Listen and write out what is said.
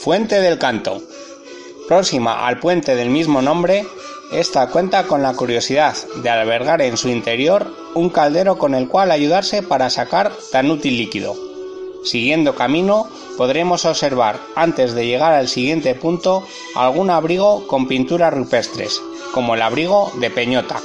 Fuente del Canto. Próxima al puente del mismo nombre, esta cuenta con la curiosidad de albergar en su interior un caldero con el cual ayudarse para sacar tan útil líquido. Siguiendo camino, podremos observar, antes de llegar al siguiente punto, algún abrigo con pinturas rupestres, como el abrigo de Peñota.